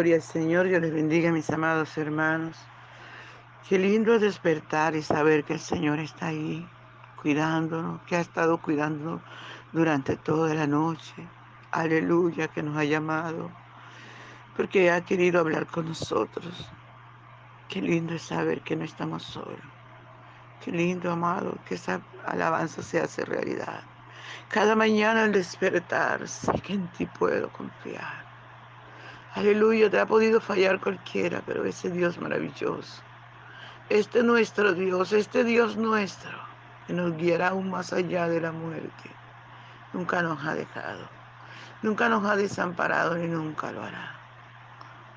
Gloria al Señor, Dios les bendiga, mis amados hermanos. Qué lindo es despertar y saber que el Señor está ahí cuidándonos, que ha estado cuidando durante toda la noche. Aleluya, que nos ha llamado, porque ha querido hablar con nosotros. Qué lindo es saber que no estamos solos. Qué lindo, amado, que esa alabanza se hace realidad. Cada mañana al despertar, sé que en ti puedo confiar. Aleluya, te ha podido fallar cualquiera, pero ese Dios maravilloso, este nuestro Dios, este Dios nuestro, que nos guiará aún más allá de la muerte, nunca nos ha dejado, nunca nos ha desamparado ni nunca lo hará.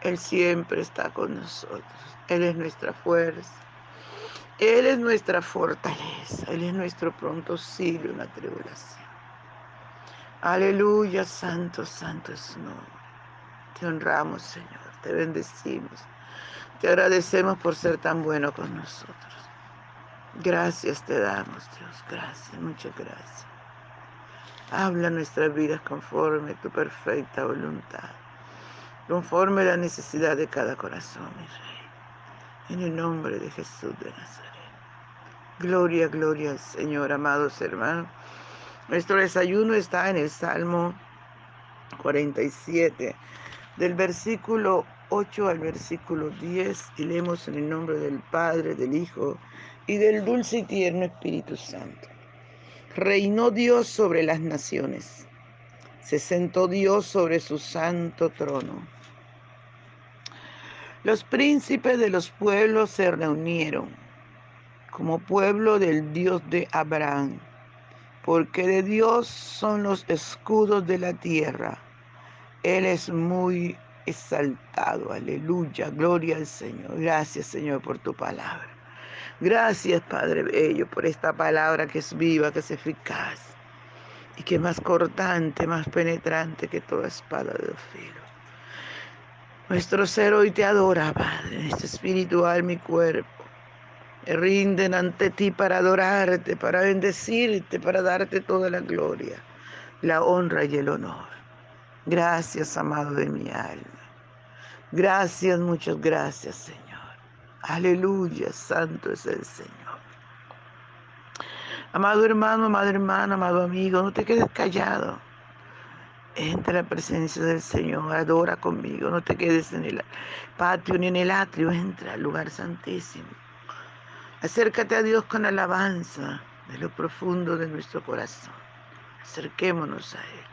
Él siempre está con nosotros, Él es nuestra fuerza, Él es nuestra fortaleza, Él es nuestro pronto auxilio en la tribulación. Aleluya, santo, santo es su. Te honramos, Señor, te bendecimos. Te agradecemos por ser tan bueno con nosotros. Gracias te damos, Dios. Gracias, muchas gracias. Habla nuestras vidas conforme tu perfecta voluntad, conforme la necesidad de cada corazón, mi Rey. En el nombre de Jesús de Nazaret. Gloria, gloria al Señor, amados hermanos. Nuestro desayuno está en el Salmo 47 del versículo 8 al versículo 10 y leemos en el nombre del Padre, del Hijo y del dulce y tierno Espíritu Santo. Reinó Dios sobre las naciones, se sentó Dios sobre su santo trono. Los príncipes de los pueblos se reunieron como pueblo del Dios de Abraham, porque de Dios son los escudos de la tierra él es muy exaltado, aleluya, gloria al Señor. Gracias Señor por tu palabra. Gracias Padre Bello por esta palabra que es viva, que es eficaz y que es más cortante, más penetrante que toda espada de dos filos. Nuestro ser hoy te adora, Padre, este espiritual, mi cuerpo. Rinden ante ti para adorarte, para bendecirte, para darte toda la gloria, la honra y el honor. Gracias, amado de mi alma. Gracias, muchas gracias, Señor. Aleluya, santo es el Señor. Amado hermano, amada hermana, amado amigo, no te quedes callado. Entra a la presencia del Señor, adora conmigo, no te quedes en el patio ni en el atrio, entra al lugar santísimo. Acércate a Dios con alabanza de lo profundo de nuestro corazón. Acerquémonos a Él.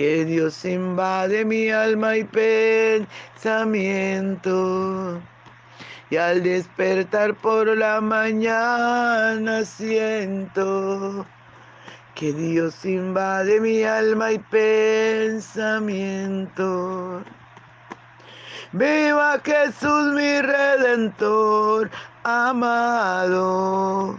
que Dios invade mi alma y pensamiento. Y al despertar por la mañana siento que Dios invade mi alma y pensamiento. Viva Jesús mi redentor amado,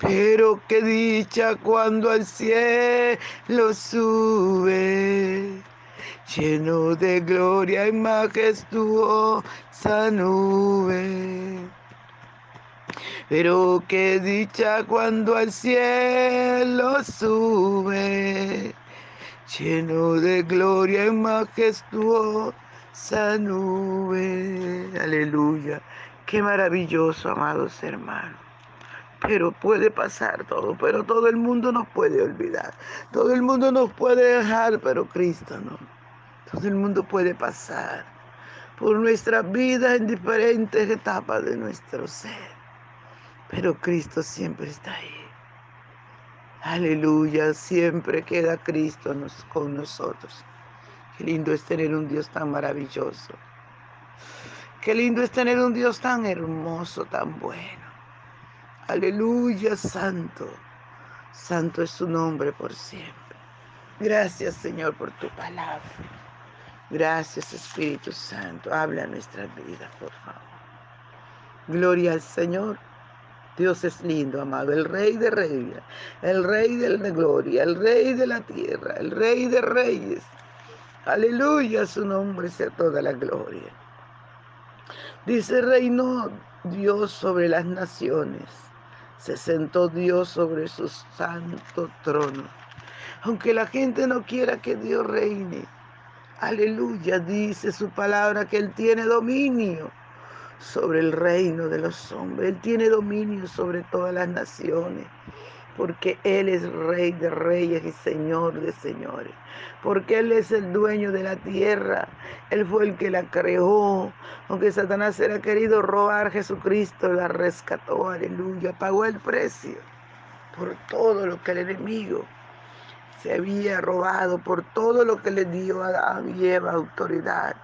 Pero qué dicha cuando al cielo sube, lleno de gloria y majestuosa nube. Pero qué dicha cuando al cielo sube, lleno de gloria y majestuosa nube. Aleluya. Qué maravilloso, amados hermanos. Pero puede pasar todo, pero todo el mundo nos puede olvidar. Todo el mundo nos puede dejar, pero Cristo no. Todo el mundo puede pasar por nuestra vida en diferentes etapas de nuestro ser. Pero Cristo siempre está ahí. Aleluya, siempre queda Cristo con nosotros. Qué lindo es tener un Dios tan maravilloso. Qué lindo es tener un Dios tan hermoso, tan bueno. Aleluya, santo. Santo es su nombre por siempre. Gracias, Señor, por tu palabra. Gracias, Espíritu Santo. Habla nuestras vidas, por favor. Gloria al Señor. Dios es lindo, amado, el Rey de Reyes, el Rey de la Gloria, el Rey de la Tierra, el Rey de Reyes, Aleluya, su nombre sea toda la gloria. Dice, reinó Dios sobre las naciones, se sentó Dios sobre su santo trono. Aunque la gente no quiera que Dios reine, aleluya, dice su palabra que Él tiene dominio sobre el reino de los hombres, Él tiene dominio sobre todas las naciones porque Él es rey de reyes y señor de señores, porque Él es el dueño de la tierra, Él fue el que la creó, aunque Satanás era querido robar, Jesucristo la rescató, aleluya, pagó el precio por todo lo que el enemigo se había robado, por todo lo que le dio a Eva autoridad.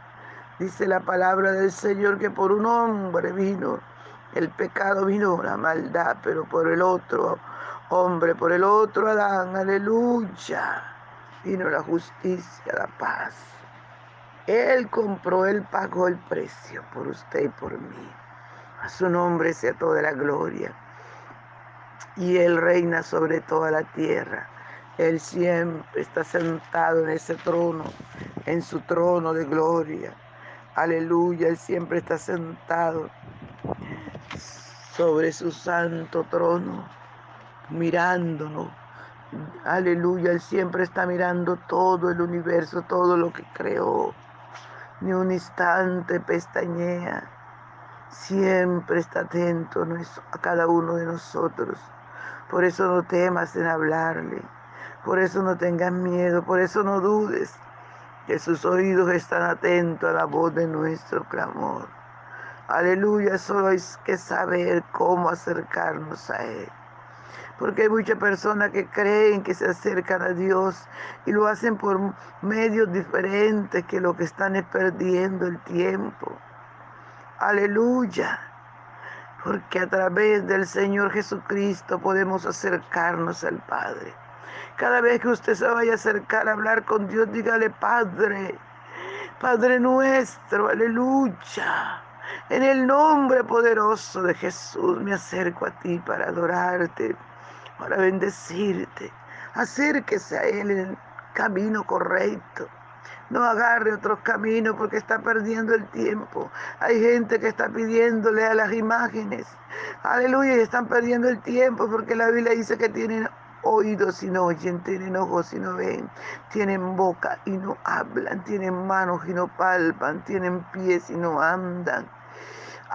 Dice la palabra del Señor que por un hombre vino el pecado, vino la maldad, pero por el otro hombre por el otro Adán, aleluya. Vino la justicia, la paz. Él compró, Él pagó el precio por usted y por mí. A su nombre sea toda la gloria. Y Él reina sobre toda la tierra. Él siempre está sentado en ese trono, en su trono de gloria. Aleluya, Él siempre está sentado sobre su santo trono mirándonos. Aleluya, Él siempre está mirando todo el universo, todo lo que creó. Ni un instante pestañea. Siempre está atento a cada uno de nosotros. Por eso no temas en hablarle. Por eso no tengas miedo. Por eso no dudes que sus oídos están atentos a la voz de nuestro clamor. Aleluya, solo hay que saber cómo acercarnos a Él. Porque hay muchas personas que creen que se acercan a Dios y lo hacen por medios diferentes que lo que están es perdiendo el tiempo. Aleluya. Porque a través del Señor Jesucristo podemos acercarnos al Padre. Cada vez que usted se vaya a acercar a hablar con Dios, dígale, Padre, Padre nuestro, aleluya. En el nombre poderoso de Jesús me acerco a ti para adorarte, para bendecirte. Acérquese a Él en el camino correcto. no agarre otros caminos porque está perdiendo el tiempo. Hay gente que está pidiéndole a las imágenes. Aleluya, y están perdiendo el tiempo porque la Biblia dice que tienen oídos y no oyen, tienen ojos y no ven, tienen boca y no hablan, tienen manos y no palpan, tienen pies y no andan.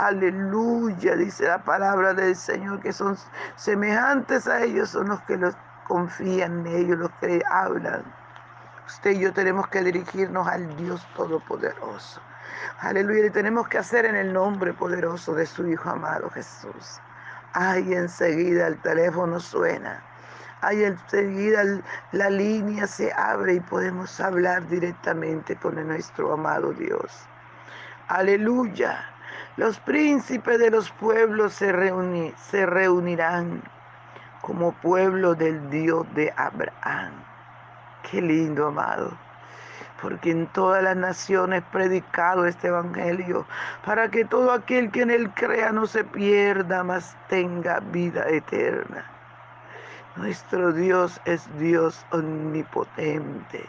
Aleluya, dice la palabra del Señor, que son semejantes a ellos, son los que los confían en ellos, los que hablan. Usted y yo tenemos que dirigirnos al Dios Todopoderoso. Aleluya, y tenemos que hacer en el nombre poderoso de su Hijo amado Jesús. Ay, enseguida el teléfono suena. Ay, enseguida la línea se abre y podemos hablar directamente con nuestro amado Dios. Aleluya. Los príncipes de los pueblos se, reunirán como pueblo del Dios de Abraham. Qué lindo, amado. Porque en todas las naciones predicado este evangelio, para que todo aquel que en él crea no se pierda, mas tenga vida eterna. Nuestro Dios es Dios omnipotente,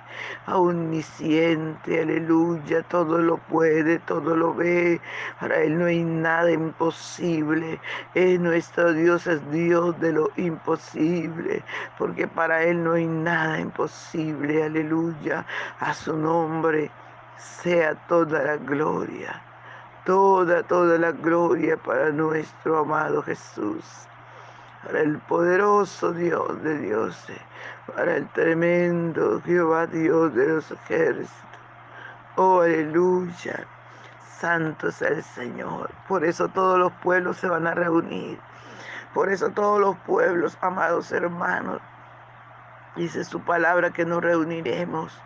omnisciente, aleluya, todo lo puede, todo lo ve, para Él no hay nada imposible, es nuestro Dios es Dios de lo imposible, porque para Él no hay nada imposible, aleluya, a su nombre sea toda la gloria, toda, toda la gloria para nuestro amado Jesús para el poderoso Dios de dioses, para el tremendo Jehová Dios de los ejércitos. Oh, aleluya. Santo es el Señor. Por eso todos los pueblos se van a reunir. Por eso todos los pueblos, amados hermanos, dice su palabra que nos reuniremos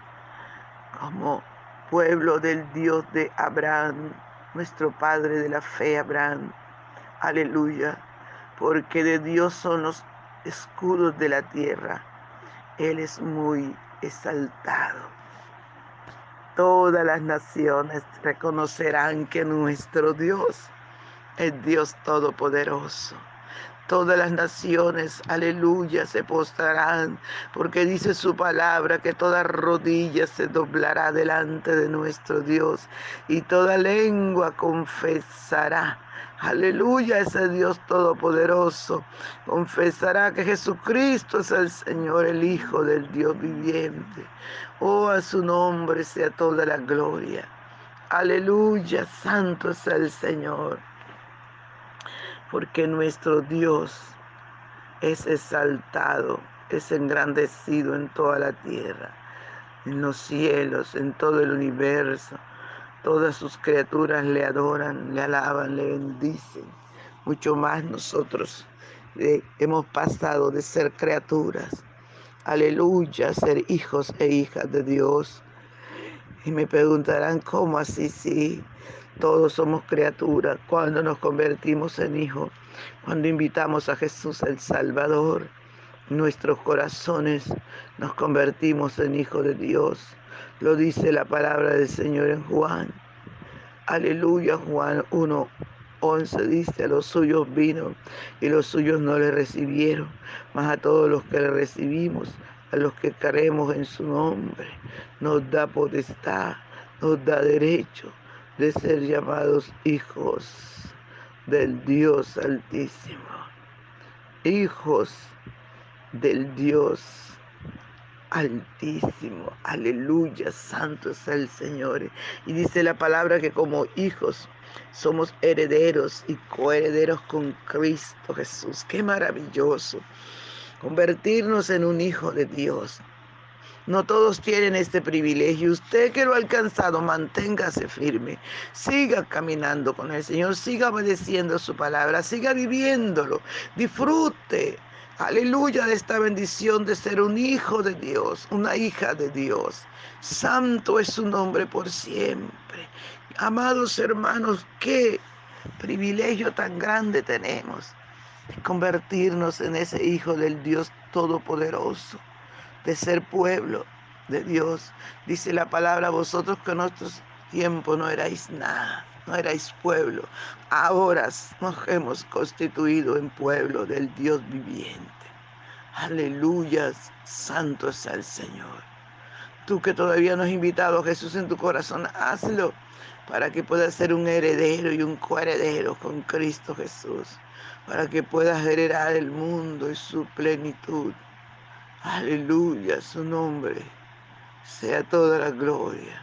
como pueblo del Dios de Abraham, nuestro Padre de la fe, Abraham. Aleluya porque de Dios son los escudos de la tierra. Él es muy exaltado. Todas las naciones reconocerán que nuestro Dios es Dios todopoderoso. Todas las naciones, aleluya, se postrarán, porque dice su palabra que toda rodilla se doblará delante de nuestro Dios y toda lengua confesará Aleluya, ese Dios todopoderoso confesará que Jesucristo es el Señor, el Hijo del Dios viviente. Oh, a su nombre sea toda la gloria. Aleluya, santo es el Señor. Porque nuestro Dios es exaltado, es engrandecido en toda la tierra, en los cielos, en todo el universo. Todas sus criaturas le adoran, le alaban, le bendicen. Mucho más nosotros eh, hemos pasado de ser criaturas, aleluya, ser hijos e hijas de Dios. Y me preguntarán, ¿cómo así? Sí, todos somos criaturas cuando nos convertimos en hijos, cuando invitamos a Jesús el Salvador. Nuestros corazones nos convertimos en hijos de Dios lo dice la palabra del Señor en Juan. Aleluya, Juan 1, 11 dice, a los suyos vino y los suyos no le recibieron, mas a todos los que le recibimos, a los que creemos en su nombre, nos da potestad, nos da derecho de ser llamados hijos del Dios Altísimo, hijos del Dios Altísimo, aleluya, santo es el Señor. Y dice la palabra que como hijos somos herederos y coherederos con Cristo Jesús. Qué maravilloso convertirnos en un hijo de Dios. No todos tienen este privilegio. Usted que lo ha alcanzado, manténgase firme. Siga caminando con el Señor, siga obedeciendo su palabra, siga viviéndolo. Disfrute Aleluya de esta bendición de ser un hijo de Dios, una hija de Dios. Santo es su nombre por siempre. Amados hermanos, qué privilegio tan grande tenemos de convertirnos en ese hijo del Dios Todopoderoso, de ser pueblo de Dios. Dice la palabra, vosotros que nuestros tiempos no erais nada no erais pueblo, ahora nos hemos constituido en pueblo del Dios viviente. Aleluya, santo es el Señor. Tú que todavía no has invitado a Jesús en tu corazón, hazlo para que puedas ser un heredero y un coheredero con Cristo Jesús, para que puedas heredar el mundo y su plenitud. Aleluya, su nombre sea toda la gloria.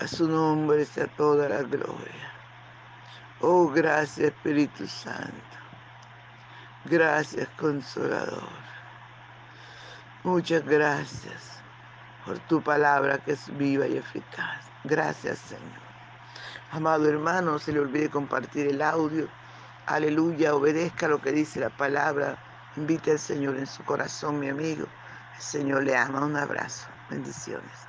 A su nombre sea toda la gloria. Oh, gracias Espíritu Santo. Gracias Consolador. Muchas gracias por tu palabra que es viva y eficaz. Gracias, Señor. Amado hermano, no se le olvide compartir el audio. Aleluya, obedezca lo que dice la palabra. Invite al Señor en su corazón, mi amigo. El Señor le ama. Un abrazo. Bendiciones.